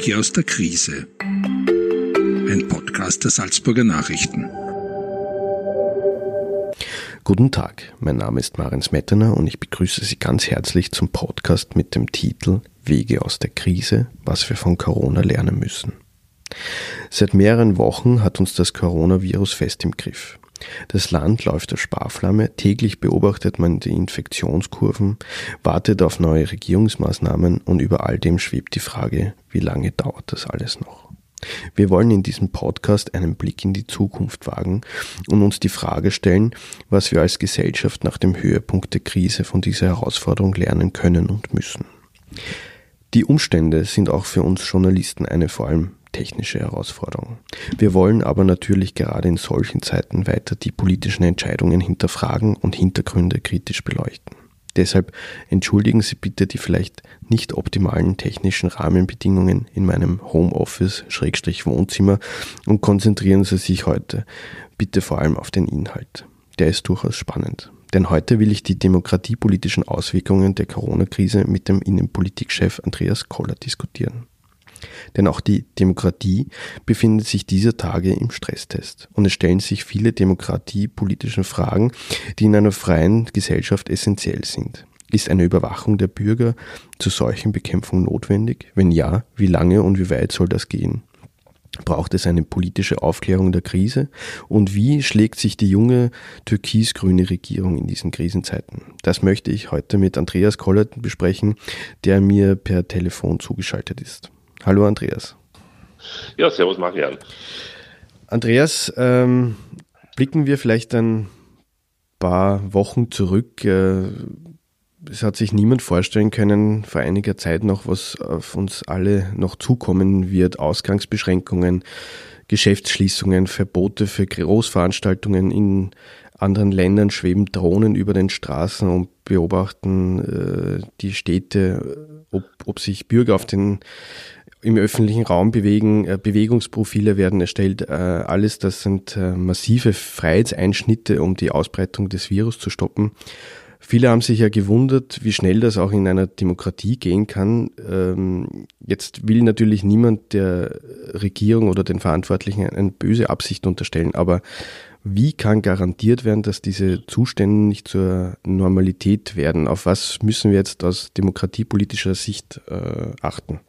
Wege aus der Krise. Ein Podcast der Salzburger Nachrichten. Guten Tag, mein Name ist Marin Smetana und ich begrüße Sie ganz herzlich zum Podcast mit dem Titel Wege aus der Krise, was wir von Corona lernen müssen. Seit mehreren Wochen hat uns das Coronavirus fest im Griff. Das Land läuft auf Sparflamme, täglich beobachtet man die Infektionskurven, wartet auf neue Regierungsmaßnahmen und über all dem schwebt die Frage, wie lange dauert das alles noch? Wir wollen in diesem Podcast einen Blick in die Zukunft wagen und uns die Frage stellen, was wir als Gesellschaft nach dem Höhepunkt der Krise von dieser Herausforderung lernen können und müssen. Die Umstände sind auch für uns Journalisten eine vor allem technische Herausforderung. Wir wollen aber natürlich gerade in solchen Zeiten weiter die politischen Entscheidungen hinterfragen und Hintergründe kritisch beleuchten. Deshalb entschuldigen Sie bitte die vielleicht nicht optimalen technischen Rahmenbedingungen in meinem Homeoffice-Wohnzimmer und konzentrieren Sie sich heute bitte vor allem auf den Inhalt. Der ist durchaus spannend. Denn heute will ich die demokratiepolitischen Auswirkungen der Corona-Krise mit dem Innenpolitikchef Andreas Koller diskutieren. Denn auch die Demokratie befindet sich dieser Tage im Stresstest. Und es stellen sich viele demokratiepolitische Fragen, die in einer freien Gesellschaft essentiell sind. Ist eine Überwachung der Bürger zur solchen Bekämpfung notwendig? Wenn ja, wie lange und wie weit soll das gehen? Braucht es eine politische Aufklärung der Krise? Und wie schlägt sich die junge türkis-grüne Regierung in diesen Krisenzeiten? Das möchte ich heute mit Andreas Kollert besprechen, der mir per Telefon zugeschaltet ist. Hallo Andreas. Ja, servus Marian. Andreas, ähm, blicken wir vielleicht ein paar Wochen zurück. Äh, es hat sich niemand vorstellen können, vor einiger Zeit noch, was auf uns alle noch zukommen wird. Ausgangsbeschränkungen, Geschäftsschließungen, Verbote für Großveranstaltungen in anderen Ländern schweben Drohnen über den Straßen und beobachten äh, die Städte, ob, ob sich Bürger auf den im öffentlichen Raum bewegen, äh, Bewegungsprofile werden erstellt. Äh, alles das sind äh, massive Freiheitseinschnitte, um die Ausbreitung des Virus zu stoppen. Viele haben sich ja gewundert, wie schnell das auch in einer Demokratie gehen kann. Ähm, jetzt will natürlich niemand der Regierung oder den Verantwortlichen eine böse Absicht unterstellen, aber wie kann garantiert werden, dass diese Zustände nicht zur Normalität werden? Auf was müssen wir jetzt aus demokratiepolitischer Sicht äh, achten?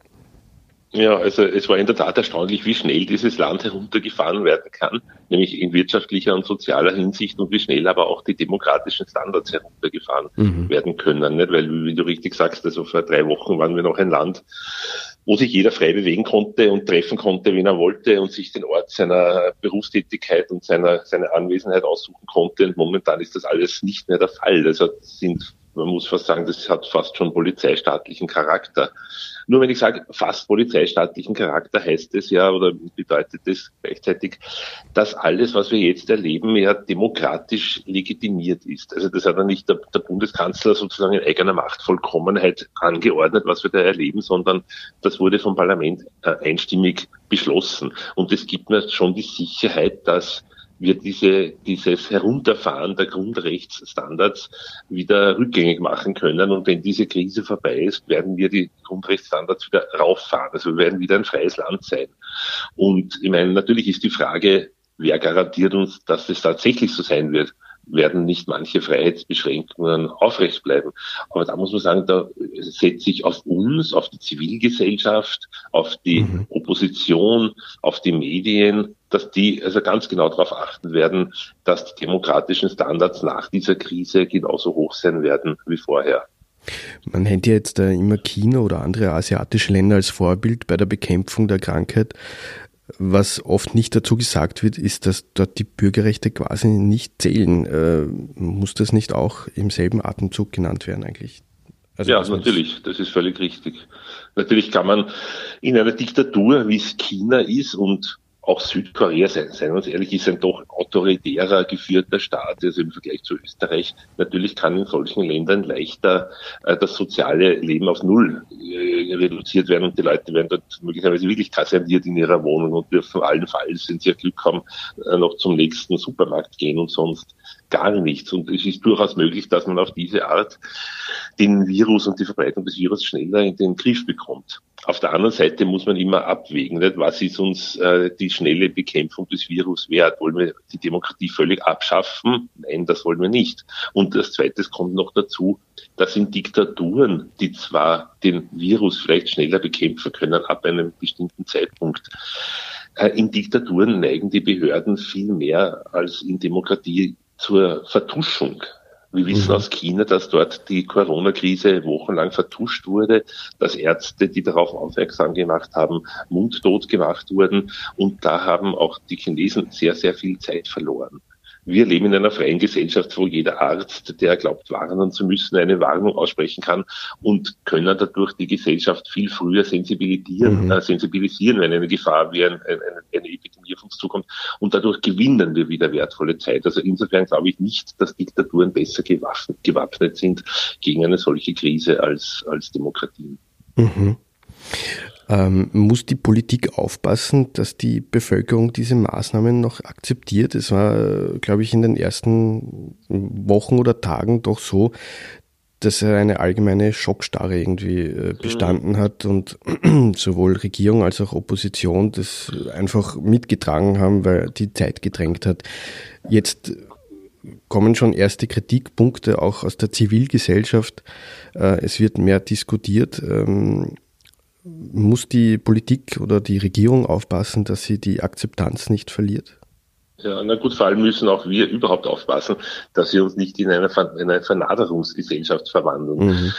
Ja, also es war in der Tat erstaunlich, wie schnell dieses Land heruntergefahren werden kann, nämlich in wirtschaftlicher und sozialer Hinsicht und wie schnell aber auch die demokratischen Standards heruntergefahren mhm. werden können. Nicht? Weil, wie du richtig sagst, also vor drei Wochen waren wir noch ein Land, wo sich jeder frei bewegen konnte und treffen konnte, wen er wollte und sich den Ort seiner Berufstätigkeit und seiner, seiner Anwesenheit aussuchen konnte. Und momentan ist das alles nicht mehr der Fall. Also sind man muss fast sagen, das hat fast schon polizeistaatlichen Charakter. Nur wenn ich sage fast polizeistaatlichen Charakter, heißt es ja oder bedeutet es gleichzeitig, dass alles, was wir jetzt erleben, ja demokratisch legitimiert ist. Also das hat ja nicht der, der Bundeskanzler sozusagen in eigener Machtvollkommenheit angeordnet, was wir da erleben, sondern das wurde vom Parlament äh, einstimmig beschlossen. Und es gibt mir schon die Sicherheit, dass wir diese, dieses Herunterfahren der Grundrechtsstandards wieder rückgängig machen können. Und wenn diese Krise vorbei ist, werden wir die Grundrechtsstandards wieder rauffahren. Also wir werden wieder ein freies Land sein. Und ich meine, natürlich ist die Frage, wer garantiert uns, dass es tatsächlich so sein wird? Werden nicht manche Freiheitsbeschränkungen aufrecht bleiben. Aber da muss man sagen, da setze ich auf uns, auf die Zivilgesellschaft, auf die mhm. Opposition, auf die Medien, dass die also ganz genau darauf achten werden, dass die demokratischen Standards nach dieser Krise genauso hoch sein werden wie vorher. Man nennt ja jetzt immer China oder andere asiatische Länder als Vorbild bei der Bekämpfung der Krankheit. Was oft nicht dazu gesagt wird, ist, dass dort die Bürgerrechte quasi nicht zählen. Äh, muss das nicht auch im selben Atemzug genannt werden eigentlich? Also ja, natürlich, das ist völlig richtig. Natürlich kann man in einer Diktatur, wie es China ist und auch Südkorea, seien, seien wir uns ehrlich, ist ein doch autoritärer geführter Staat, also im Vergleich zu Österreich. Natürlich kann in solchen Ländern leichter äh, das soziale Leben auf Null äh, reduziert werden und die Leute werden dort möglicherweise wirklich kaserniert in ihrer Wohnung und dürfen allenfalls, wenn sie Glück haben, äh, noch zum nächsten Supermarkt gehen und sonst gar nichts. Und es ist durchaus möglich, dass man auf diese Art den Virus und die Verbreitung des Virus schneller in den Griff bekommt. Auf der anderen Seite muss man immer abwägen, nicht? was ist uns äh, die schnelle Bekämpfung des Virus wert? Wollen wir die Demokratie völlig abschaffen? Nein, das wollen wir nicht. Und das Zweite kommt noch dazu, dass in Diktaturen, die zwar den Virus vielleicht schneller bekämpfen können ab einem bestimmten Zeitpunkt, äh, in Diktaturen neigen die Behörden viel mehr als in Demokratie zur Vertuschung. Wir wissen mhm. aus China, dass dort die Corona-Krise wochenlang vertuscht wurde, dass Ärzte, die darauf aufmerksam gemacht haben, mundtot gemacht wurden. Und da haben auch die Chinesen sehr, sehr viel Zeit verloren. Wir leben in einer freien Gesellschaft, wo jeder Arzt, der glaubt, warnen zu müssen, eine Warnung aussprechen kann und können dadurch die Gesellschaft viel früher sensibilisieren, mhm. äh, sensibilisieren wenn eine Gefahr wie ein, ein, eine Epidemie auf uns zukommt. Und dadurch gewinnen wir wieder wertvolle Zeit. Also insofern glaube ich nicht, dass Diktaturen besser gewappnet, gewappnet sind gegen eine solche Krise als, als Demokratien. Mhm. Ähm, muss die Politik aufpassen, dass die Bevölkerung diese Maßnahmen noch akzeptiert? Es war, glaube ich, in den ersten Wochen oder Tagen doch so, dass eine allgemeine Schockstarre irgendwie äh, bestanden hat und sowohl Regierung als auch Opposition das einfach mitgetragen haben, weil die Zeit gedrängt hat. Jetzt kommen schon erste Kritikpunkte auch aus der Zivilgesellschaft. Äh, es wird mehr diskutiert. Muss die Politik oder die Regierung aufpassen, dass sie die Akzeptanz nicht verliert? Ja, na gut, vor allem müssen auch wir überhaupt aufpassen, dass wir uns nicht in eine, in eine Vernaderungsgesellschaft verwandeln. Mhm.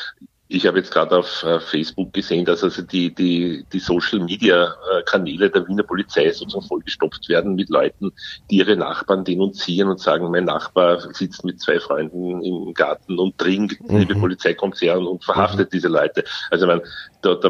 Ich habe jetzt gerade auf äh, Facebook gesehen, dass also die, die, die Social Media äh, Kanäle der Wiener Polizei sozusagen vollgestopft werden mit Leuten, die ihre Nachbarn denunzieren und sagen, mein Nachbar sitzt mit zwei Freunden im Garten und trinkt, mhm. liebe Polizei kommt her und, und verhaftet mhm. diese Leute. Also ich meine, da, da,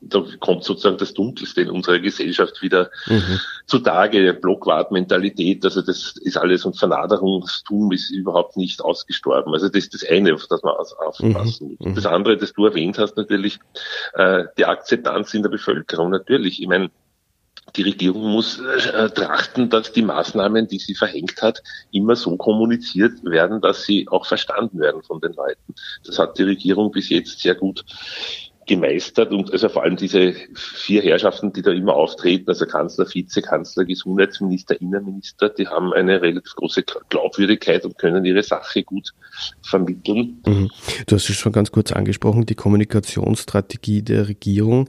da kommt sozusagen das Dunkelste in unserer Gesellschaft wieder mhm. zutage, Blockwartmentalität, also das ist alles und Vernaderungstum ist überhaupt nicht ausgestorben. Also das ist das eine, auf das man aufpassen muss. Mhm. Das andere, das du erwähnt hast, natürlich äh, die Akzeptanz in der Bevölkerung. Natürlich, ich meine, die Regierung muss äh, trachten, dass die Maßnahmen, die sie verhängt hat, immer so kommuniziert werden, dass sie auch verstanden werden von den Leuten. Das hat die Regierung bis jetzt sehr gut gemeistert und also vor allem diese vier Herrschaften, die da immer auftreten, also Kanzler, Vizekanzler, Gesundheitsminister, Innenminister, die haben eine relativ große Glaubwürdigkeit und können ihre Sache gut vermitteln. Mhm. Du hast es schon ganz kurz angesprochen, die Kommunikationsstrategie der Regierung,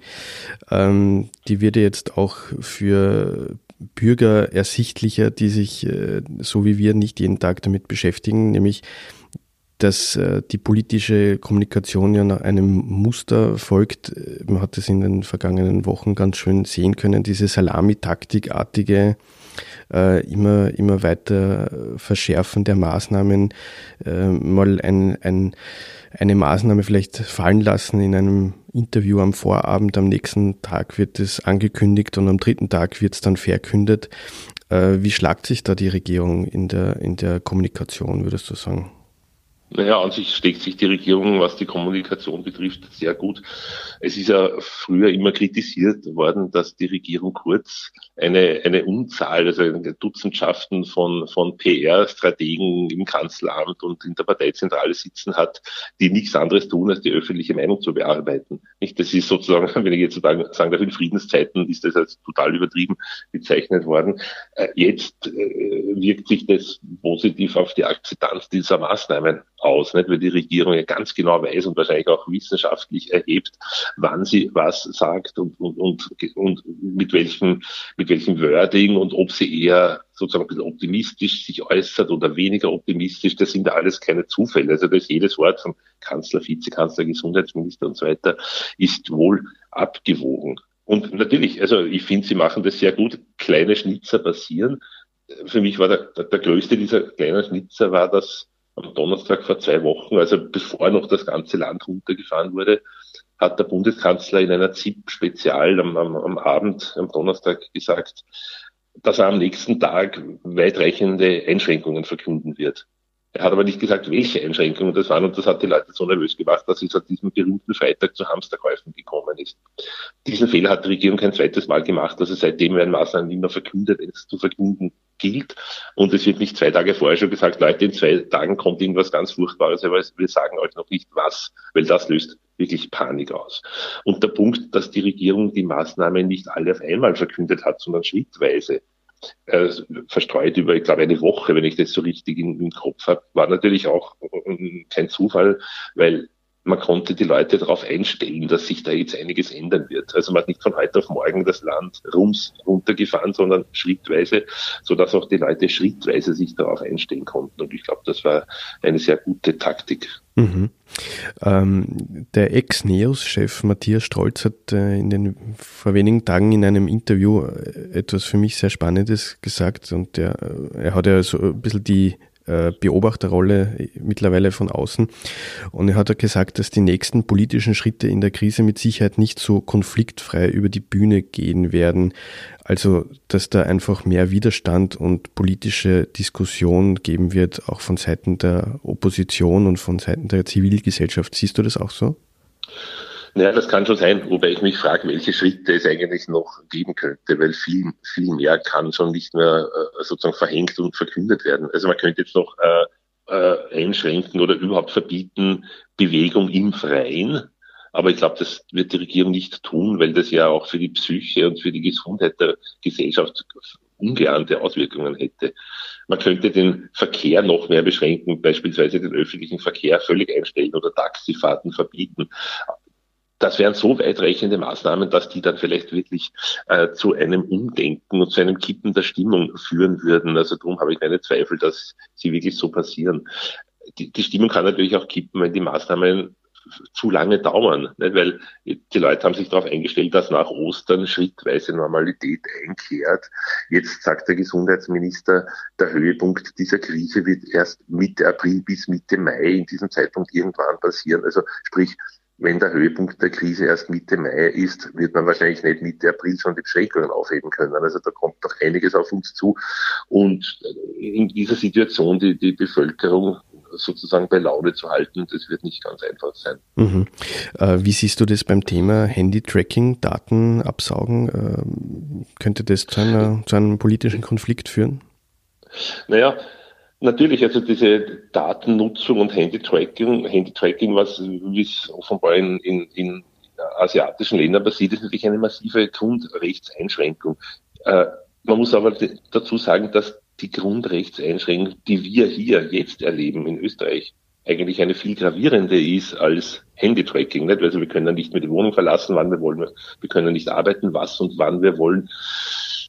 ähm, die wird jetzt auch für Bürger ersichtlicher, die sich äh, so wie wir nicht jeden Tag damit beschäftigen, nämlich dass äh, die politische Kommunikation ja nach einem Muster folgt. Man hat es in den vergangenen Wochen ganz schön sehen können, diese Salamitaktikartige äh, immer, immer weiter Verschärfen der Maßnahmen, äh, mal ein, ein, eine Maßnahme vielleicht fallen lassen in einem Interview am Vorabend, am nächsten Tag wird es angekündigt und am dritten Tag wird es dann verkündet. Äh, wie schlagt sich da die Regierung in der, in der Kommunikation, würdest du sagen? Naja, an sich steckt sich die Regierung, was die Kommunikation betrifft, sehr gut. Es ist ja früher immer kritisiert worden, dass die Regierung Kurz eine, eine Unzahl, also Dutzendschaften von, von PR-Strategen im Kanzleramt und in der Parteizentrale sitzen hat, die nichts anderes tun, als die öffentliche Meinung zu bearbeiten. Nicht, das ist sozusagen, wenn ich jetzt sagen darf, in Friedenszeiten ist das als total übertrieben bezeichnet worden. Äh, jetzt äh, wirkt sich das positiv auf die Akzeptanz dieser Maßnahmen aus, nicht? weil die Regierung ja ganz genau weiß und wahrscheinlich auch wissenschaftlich erhebt, wann sie was sagt und, und, und, und mit welchem, mit welchem Wording und ob sie eher sozusagen ein bisschen optimistisch sich äußert oder weniger optimistisch, das sind alles keine Zufälle. Also das jedes Wort vom Kanzler, Vizekanzler, Gesundheitsminister und so weiter ist wohl abgewogen. Und natürlich, also ich finde, sie machen das sehr gut. Kleine Schnitzer passieren. Für mich war der, der, größte dieser kleinen Schnitzer war, dass am Donnerstag vor zwei Wochen, also bevor noch das ganze Land runtergefahren wurde, hat der Bundeskanzler in einer ZIP-Spezial am, am, am Abend, am Donnerstag gesagt, dass er am nächsten Tag weitreichende Einschränkungen verkünden wird. Er hat aber nicht gesagt, welche Einschränkungen das waren und das hat die Leute so nervös gemacht, dass es an diesem berühmten Freitag zu Hamsterkäufen gekommen ist. Diesen Fehler hat die Regierung kein zweites Mal gemacht. Also seitdem werden Maßnahmen immer verkündet, wenn es zu verkünden gilt. Und es wird nicht zwei Tage vorher schon gesagt, Leute, in zwei Tagen kommt irgendwas ganz Furchtbares, aber wir sagen euch noch nicht was, weil das löst wirklich Panik aus. Und der Punkt, dass die Regierung die Maßnahmen nicht alle auf einmal verkündet hat, sondern schrittweise, äh, verstreut über, ich glaube, eine Woche, wenn ich das so richtig im, Kopf habe, war natürlich auch äh, kein Zufall, weil man konnte die Leute darauf einstellen, dass sich da jetzt einiges ändern wird. Also man hat nicht von heute auf morgen das Land rums runtergefahren, sondern schrittweise, so dass auch die Leute schrittweise sich darauf einstellen konnten. Und ich glaube, das war eine sehr gute Taktik. Mhm. Ähm, der Ex-Neos-Chef Matthias Strolz hat äh, in den, vor wenigen Tagen in einem Interview äh, etwas für mich sehr Spannendes gesagt und der, äh, er hat ja so ein bisschen die Beobachterrolle mittlerweile von außen. Und er hat gesagt, dass die nächsten politischen Schritte in der Krise mit Sicherheit nicht so konfliktfrei über die Bühne gehen werden. Also, dass da einfach mehr Widerstand und politische Diskussion geben wird, auch von Seiten der Opposition und von Seiten der Zivilgesellschaft. Siehst du das auch so? Naja, das kann schon sein, wobei ich mich frage, welche Schritte es eigentlich noch geben könnte, weil viel, viel mehr kann schon nicht mehr äh, sozusagen verhängt und verkündet werden. Also man könnte jetzt noch äh, äh, einschränken oder überhaupt verbieten Bewegung im Freien. Aber ich glaube, das wird die Regierung nicht tun, weil das ja auch für die Psyche und für die Gesundheit der Gesellschaft ungeahnte Auswirkungen hätte. Man könnte den Verkehr noch mehr beschränken, beispielsweise den öffentlichen Verkehr völlig einstellen oder Taxifahrten verbieten das wären so weitreichende Maßnahmen, dass die dann vielleicht wirklich äh, zu einem Umdenken und zu einem Kippen der Stimmung führen würden. Also darum habe ich keine Zweifel, dass sie wirklich so passieren. Die, die Stimmung kann natürlich auch kippen, wenn die Maßnahmen zu lange dauern, nicht? weil die Leute haben sich darauf eingestellt, dass nach Ostern schrittweise Normalität einkehrt. Jetzt sagt der Gesundheitsminister, der Höhepunkt dieser Krise wird erst Mitte April bis Mitte Mai in diesem Zeitpunkt irgendwann passieren. Also sprich, wenn der Höhepunkt der Krise erst Mitte Mai ist, wird man wahrscheinlich nicht Mitte April schon die Beschränkungen aufheben können. Also da kommt doch einiges auf uns zu. Und in dieser Situation die, die Bevölkerung sozusagen bei Laune zu halten, das wird nicht ganz einfach sein. Mhm. Äh, wie siehst du das beim Thema Handy-Tracking, Daten absaugen? Äh, könnte das zu, einer, zu einem politischen Konflikt führen? Naja, Natürlich, also diese Datennutzung und Handy-Tracking, Handy-Tracking, was wie es offenbar in, in, in asiatischen Ländern passiert, ist natürlich eine massive Grundrechtseinschränkung. Äh, man muss aber dazu sagen, dass die Grundrechtseinschränkung, die wir hier jetzt erleben in Österreich, eigentlich eine viel gravierende ist als Handy-Tracking. Also wir können nicht mehr die Wohnung verlassen, wann wir wollen. Wir können nicht arbeiten, was und wann wir wollen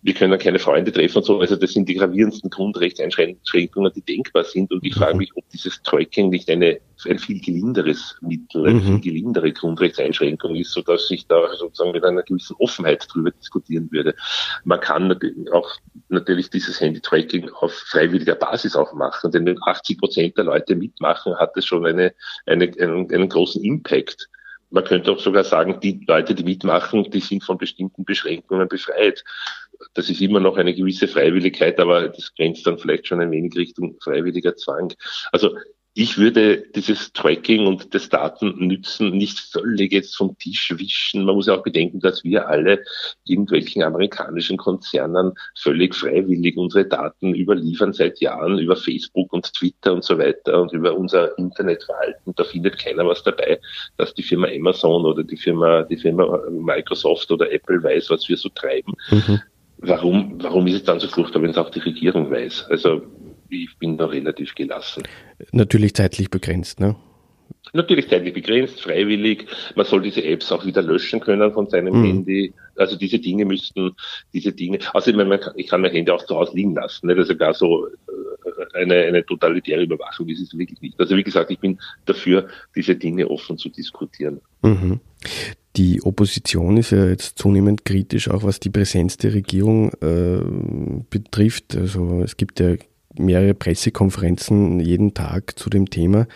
wir können keine Freunde treffen und so. Also das sind die gravierendsten Grundrechtseinschränkungen, die denkbar sind. Und ich frage mhm. mich, ob dieses Tracking nicht eine, ein viel gelinderes Mittel, eine mhm. viel gelindere Grundrechtseinschränkung ist, sodass ich da sozusagen mit einer gewissen Offenheit drüber diskutieren würde. Man kann auch natürlich dieses Handy-Tracking auf freiwilliger Basis auch machen, denn wenn 80 Prozent der Leute mitmachen, hat es schon eine, eine, einen, einen großen Impact. Man könnte auch sogar sagen, die Leute, die mitmachen, die sind von bestimmten Beschränkungen befreit das ist immer noch eine gewisse Freiwilligkeit, aber das grenzt dann vielleicht schon ein wenig Richtung freiwilliger Zwang. Also ich würde dieses Tracking und das Datennützen nicht völlig jetzt vom Tisch wischen. Man muss ja auch bedenken, dass wir alle irgendwelchen amerikanischen Konzernen völlig freiwillig unsere Daten überliefern seit Jahren über Facebook und Twitter und so weiter und über unser Internetverhalten. Da findet keiner was dabei, dass die Firma Amazon oder die Firma, die Firma Microsoft oder Apple weiß, was wir so treiben. Mhm warum, warum ist es dann so furchtbar, wenn es auch die Regierung weiß? Also ich bin da relativ gelassen. Natürlich zeitlich begrenzt, ne? Natürlich zeitlich begrenzt, freiwillig. Man soll diese Apps auch wieder löschen können von seinem mhm. Handy. Also diese Dinge müssten, diese Dinge, also ich, meine, ich kann mein Handy auch zu Hause liegen lassen. Nicht? Also gar so äh, eine, eine totalitäre Überwachung ist es wirklich nicht. Also wie gesagt, ich bin dafür, diese Dinge offen zu diskutieren. Mhm. Die Opposition ist ja jetzt zunehmend kritisch, auch was die Präsenz der Regierung äh, betrifft. Also es gibt ja mehrere Pressekonferenzen jeden Tag zu dem Thema.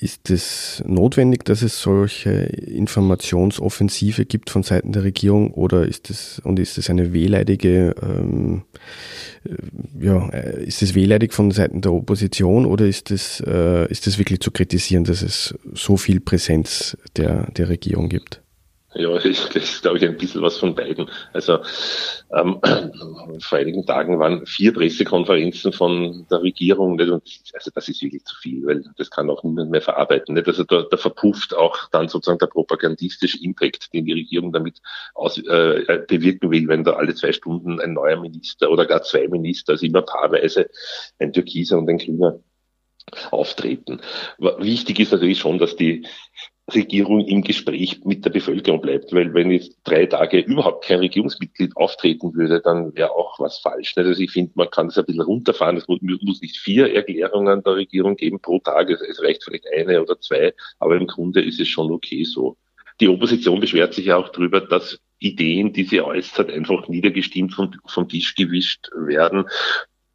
Ist es notwendig, dass es solche Informationsoffensive gibt von Seiten der Regierung oder ist es und ist es eine wehleidige, ähm, äh, ja, äh, ist es wehleidig von Seiten der Opposition oder ist es, äh, ist es wirklich zu kritisieren, dass es so viel Präsenz der, der Regierung gibt? Ja, das ist, glaube ich, ein bisschen was von beiden. Also ähm, vor einigen Tagen waren vier Pressekonferenzen von der Regierung. Nicht? Und also das ist wirklich zu viel, weil das kann auch niemand mehr verarbeiten. Nicht? Also da, da verpufft auch dann sozusagen der propagandistische Impact, den die Regierung damit aus, äh, bewirken will, wenn da alle zwei Stunden ein neuer Minister oder gar zwei Minister, also immer paarweise ein Türkiser und ein Grüner auftreten. Wichtig ist natürlich schon, dass die Regierung im Gespräch mit der Bevölkerung bleibt, weil wenn jetzt drei Tage überhaupt kein Regierungsmitglied auftreten würde, dann wäre auch was falsch. Also ich finde, man kann das ein bisschen runterfahren. Es muss nicht vier Erklärungen der Regierung geben pro Tag. Es reicht vielleicht eine oder zwei, aber im Grunde ist es schon okay so. Die Opposition beschwert sich ja auch darüber, dass Ideen, die sie äußert, einfach niedergestimmt vom, vom Tisch gewischt werden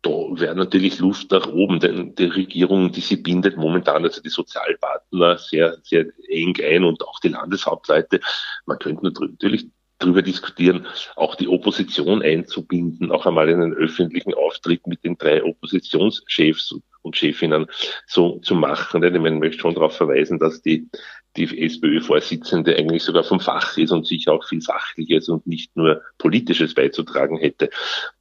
da wäre natürlich Luft nach oben, denn die Regierung, die sie bindet momentan, also die Sozialpartner sehr, sehr eng ein und auch die Landeshauptleute. Man könnte natürlich darüber diskutieren, auch die Opposition einzubinden, auch einmal in einen öffentlichen Auftritt mit den drei Oppositionschefs und Chefinnen so zu machen. Denn man möchte schon darauf verweisen, dass die die SPÖ-Vorsitzende eigentlich sogar vom Fach ist und sicher auch viel Sachliches und nicht nur Politisches beizutragen hätte.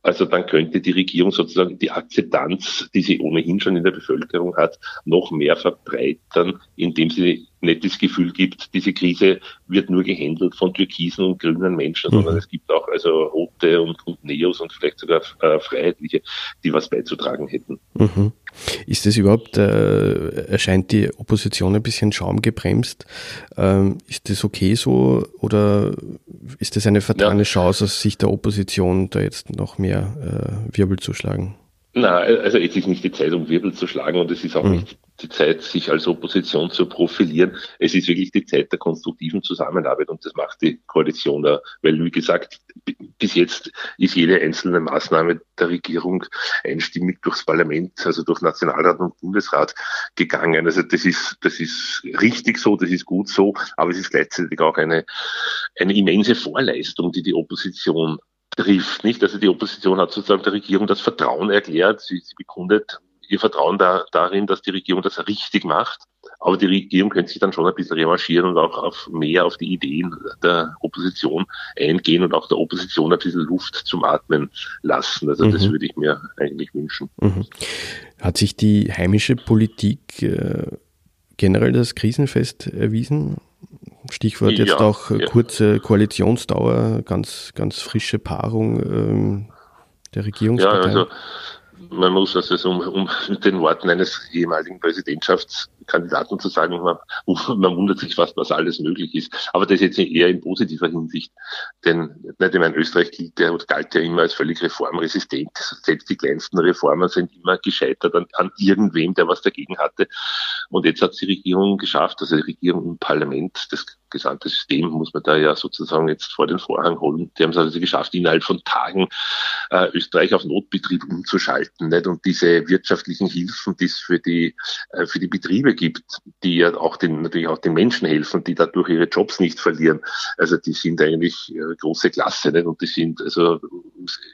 Also dann könnte die Regierung sozusagen die Akzeptanz, die sie ohnehin schon in der Bevölkerung hat, noch mehr verbreitern, indem sie nicht das Gefühl gibt, diese Krise wird nur gehandelt von türkisen und grünen Menschen, mhm. sondern es gibt auch also Rote und, und Neos und vielleicht sogar äh, Freiheitliche, die was beizutragen hätten. Mhm. Ist das überhaupt, äh, erscheint die Opposition ein bisschen schaumgebremst? Ähm, ist das okay so oder ist das eine vertane ja. Chance aus Sicht der Opposition, da jetzt noch mehr äh, Wirbel zu schlagen? Na, also es ist nicht die Zeit, um Wirbel zu schlagen und es ist auch mhm. nicht die Zeit, sich als Opposition zu profilieren. Es ist wirklich die Zeit der konstruktiven Zusammenarbeit und das macht die Koalition da, weil wie gesagt, bis jetzt ist jede einzelne Maßnahme der Regierung einstimmig durchs Parlament, also durch Nationalrat und Bundesrat gegangen. Also das ist, das ist richtig so, das ist gut so, aber es ist gleichzeitig auch eine, eine immense Vorleistung, die die Opposition trifft. Nicht? Also die Opposition hat sozusagen der Regierung das Vertrauen erklärt. Sie, sie bekundet ihr Vertrauen da, darin, dass die Regierung das richtig macht. Aber die Regierung könnte sich dann schon ein bisschen revanchieren und auch auf mehr auf die Ideen der Opposition eingehen und auch der Opposition ein bisschen Luft zum Atmen lassen. Also mhm. das würde ich mir eigentlich wünschen. Mhm. Hat sich die heimische Politik äh, generell das Krisenfest erwiesen? Stichwort jetzt ja, auch ja. kurze Koalitionsdauer, ganz, ganz frische Paarung ähm, der Regierungspartei. Ja, also man muss also um, um mit den Worten eines ehemaligen Präsidentschaftskandidaten zu sagen, man, man wundert sich fast, was alles möglich ist. Aber das jetzt eher in positiver Hinsicht. Denn nicht, ich meine, Österreich gilt ja, galt ja immer als völlig reformresistent. Selbst die kleinsten Reformen sind immer gescheitert an, an irgendwem, der was dagegen hatte. Und jetzt hat die Regierung geschafft, also die Regierung und Parlament, das gesamte System muss man da ja sozusagen jetzt vor den Vorhang holen. Die haben es also geschafft, innerhalb von Tagen äh, Österreich auf Notbetrieb umzuschalten. Nicht? Und diese wirtschaftlichen Hilfen, die es für die, äh, für die Betriebe gibt, die ja auch den, natürlich auch den Menschen helfen, die dadurch ihre Jobs nicht verlieren. Also die sind eigentlich äh, große Klasse. Nicht? Und die sind also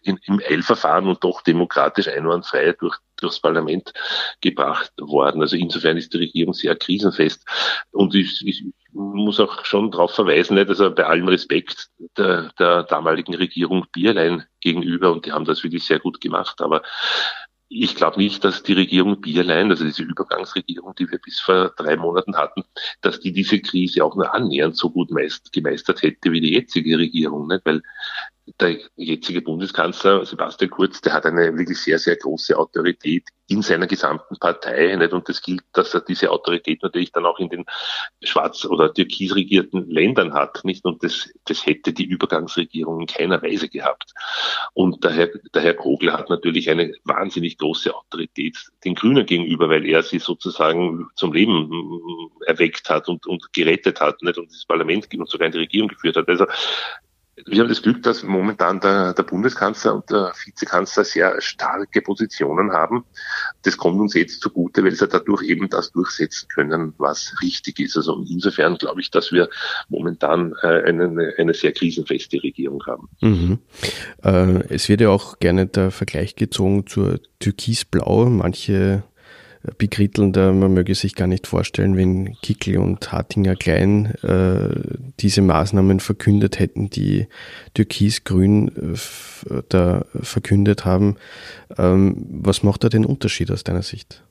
in, im Eilverfahren und doch demokratisch einwandfrei durch durchs Parlament gebracht worden. Also insofern ist die Regierung sehr krisenfest. Und ich, ich muss auch schon darauf verweisen, nicht, also bei allem Respekt der, der damaligen Regierung Bierlein gegenüber, und die haben das wirklich sehr gut gemacht, aber ich glaube nicht, dass die Regierung Bierlein, also diese Übergangsregierung, die wir bis vor drei Monaten hatten, dass die diese Krise auch nur annähernd so gut meist, gemeistert hätte wie die jetzige Regierung. Nicht? Weil der jetzige Bundeskanzler Sebastian Kurz, der hat eine wirklich sehr, sehr große Autorität in seiner gesamten Partei. Nicht? Und das gilt, dass er diese Autorität natürlich dann auch in den schwarz- oder türkis regierten Ländern hat. Nicht? Und das, das hätte die Übergangsregierung in keiner Weise gehabt. Und der Herr, der Herr Kogler hat natürlich eine wahnsinnig große Autorität den Grünen gegenüber, weil er sie sozusagen zum Leben erweckt hat und, und gerettet hat nicht? und das Parlament und sogar in die Regierung geführt hat. Also wir haben das Glück, dass momentan der, der Bundeskanzler und der Vizekanzler sehr starke Positionen haben. Das kommt uns jetzt zugute, weil sie dadurch eben das durchsetzen können, was richtig ist. Also insofern glaube ich, dass wir momentan äh, eine, eine sehr krisenfeste Regierung haben. Mhm. Äh, es wird ja auch gerne der Vergleich gezogen zur Türkisblau. Manche bekritteln da, man möge sich gar nicht vorstellen, wenn Kickel und Hartinger Klein äh, diese Maßnahmen verkündet hätten, die Türkis-Grün äh, da verkündet haben. Ähm, was macht da den Unterschied aus deiner Sicht?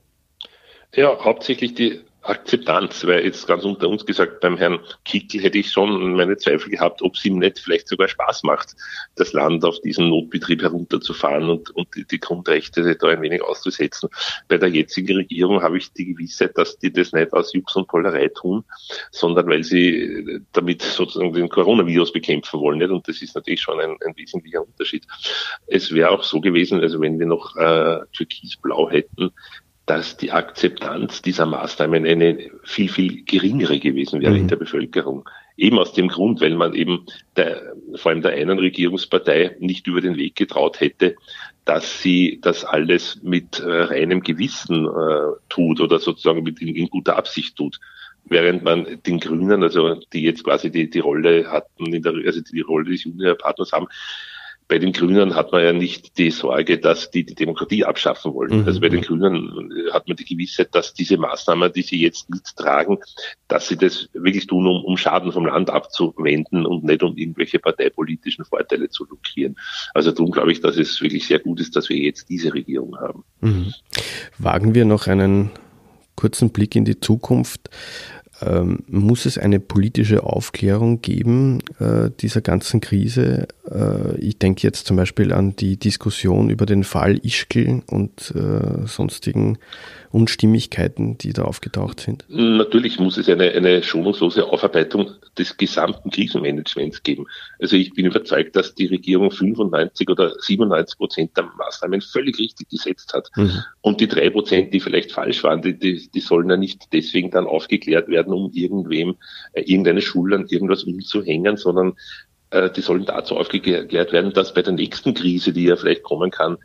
Ja, hauptsächlich die Akzeptanz, weil jetzt ganz unter uns gesagt, beim Herrn Kickel hätte ich schon meine Zweifel gehabt, ob es ihm nicht vielleicht sogar Spaß macht, das Land auf diesen Notbetrieb herunterzufahren und, und die, Grundrechte da ein wenig auszusetzen. Bei der jetzigen Regierung habe ich die Gewissheit, dass die das nicht aus Jux und Pollerei tun, sondern weil sie damit sozusagen den Coronavirus bekämpfen wollen. Nicht? Und das ist natürlich schon ein, ein wesentlicher Unterschied. Es wäre auch so gewesen, also wenn wir noch äh, Türkisblau hätten, dass die Akzeptanz dieser Maßnahmen eine viel, viel geringere gewesen wäre mhm. in der Bevölkerung. Eben aus dem Grund, weil man eben der, vor allem der einen Regierungspartei nicht über den Weg getraut hätte, dass sie das alles mit äh, reinem Gewissen äh, tut oder sozusagen mit in, in, guter Absicht tut. Während man den Grünen, also die jetzt quasi die, die Rolle hatten, in der, also die Rolle des Juniorpartners haben, bei den Grünen hat man ja nicht die Sorge, dass die die Demokratie abschaffen wollen. Mhm. Also bei den Grünen hat man die Gewissheit, dass diese Maßnahmen, die sie jetzt mittragen, dass sie das wirklich tun, um, um Schaden vom Land abzuwenden und nicht um irgendwelche parteipolitischen Vorteile zu lukrieren. Also darum glaube ich, dass es wirklich sehr gut ist, dass wir jetzt diese Regierung haben. Mhm. Wagen wir noch einen kurzen Blick in die Zukunft. Ähm, muss es eine politische Aufklärung geben äh, dieser ganzen Krise? Äh, ich denke jetzt zum Beispiel an die Diskussion über den Fall Ischgl und äh, sonstigen Unstimmigkeiten, die da aufgetaucht sind? Natürlich muss es eine, eine schonungslose Aufarbeitung des gesamten Krisenmanagements geben. Also ich bin überzeugt, dass die Regierung 95 oder 97 Prozent der Maßnahmen völlig richtig gesetzt hat. Mhm. Und die drei Prozent, die vielleicht falsch waren, die, die, die sollen ja nicht deswegen dann aufgeklärt werden, um irgendwem äh, irgendeine Schule an irgendwas umzuhängen, sondern äh, die sollen dazu aufgeklärt werden, dass bei der nächsten Krise, die ja vielleicht kommen kann,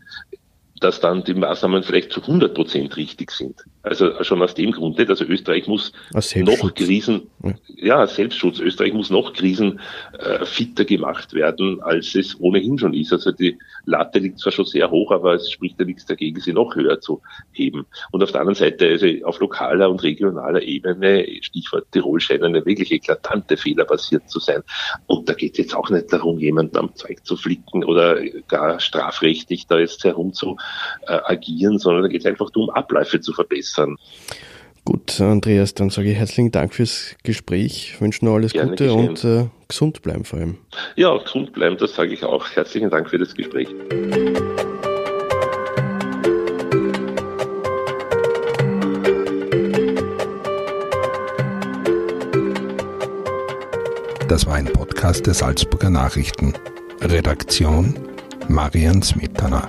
dass dann die Maßnahmen vielleicht zu 100 Prozent richtig sind. Also schon aus dem Grund nicht. Also Österreich muss noch Krisen, ja. Selbstschutz. Österreich muss noch krisenfitter äh, gemacht werden, als es ohnehin schon ist. Also die Latte liegt zwar schon sehr hoch, aber es spricht ja nichts dagegen, sie noch höher zu heben. Und auf der anderen Seite, also auf lokaler und regionaler Ebene, Stichwort Tirol, scheinen eine wirklich eklatante Fehler passiert zu sein. Und da geht es jetzt auch nicht darum, jemanden am Zeug zu flicken oder gar strafrechtlich da jetzt herum zu äh, agieren, sondern da geht es einfach darum, Abläufe zu verbessern. Gut, Andreas, dann sage ich herzlichen Dank fürs Gespräch, wünsche noch alles Gerne Gute geschehen. und äh, gesund bleiben vor allem. Ja, gesund bleiben, das sage ich auch. Herzlichen Dank für das Gespräch. Das war ein Podcast der Salzburger Nachrichten. Redaktion Marian Smetana.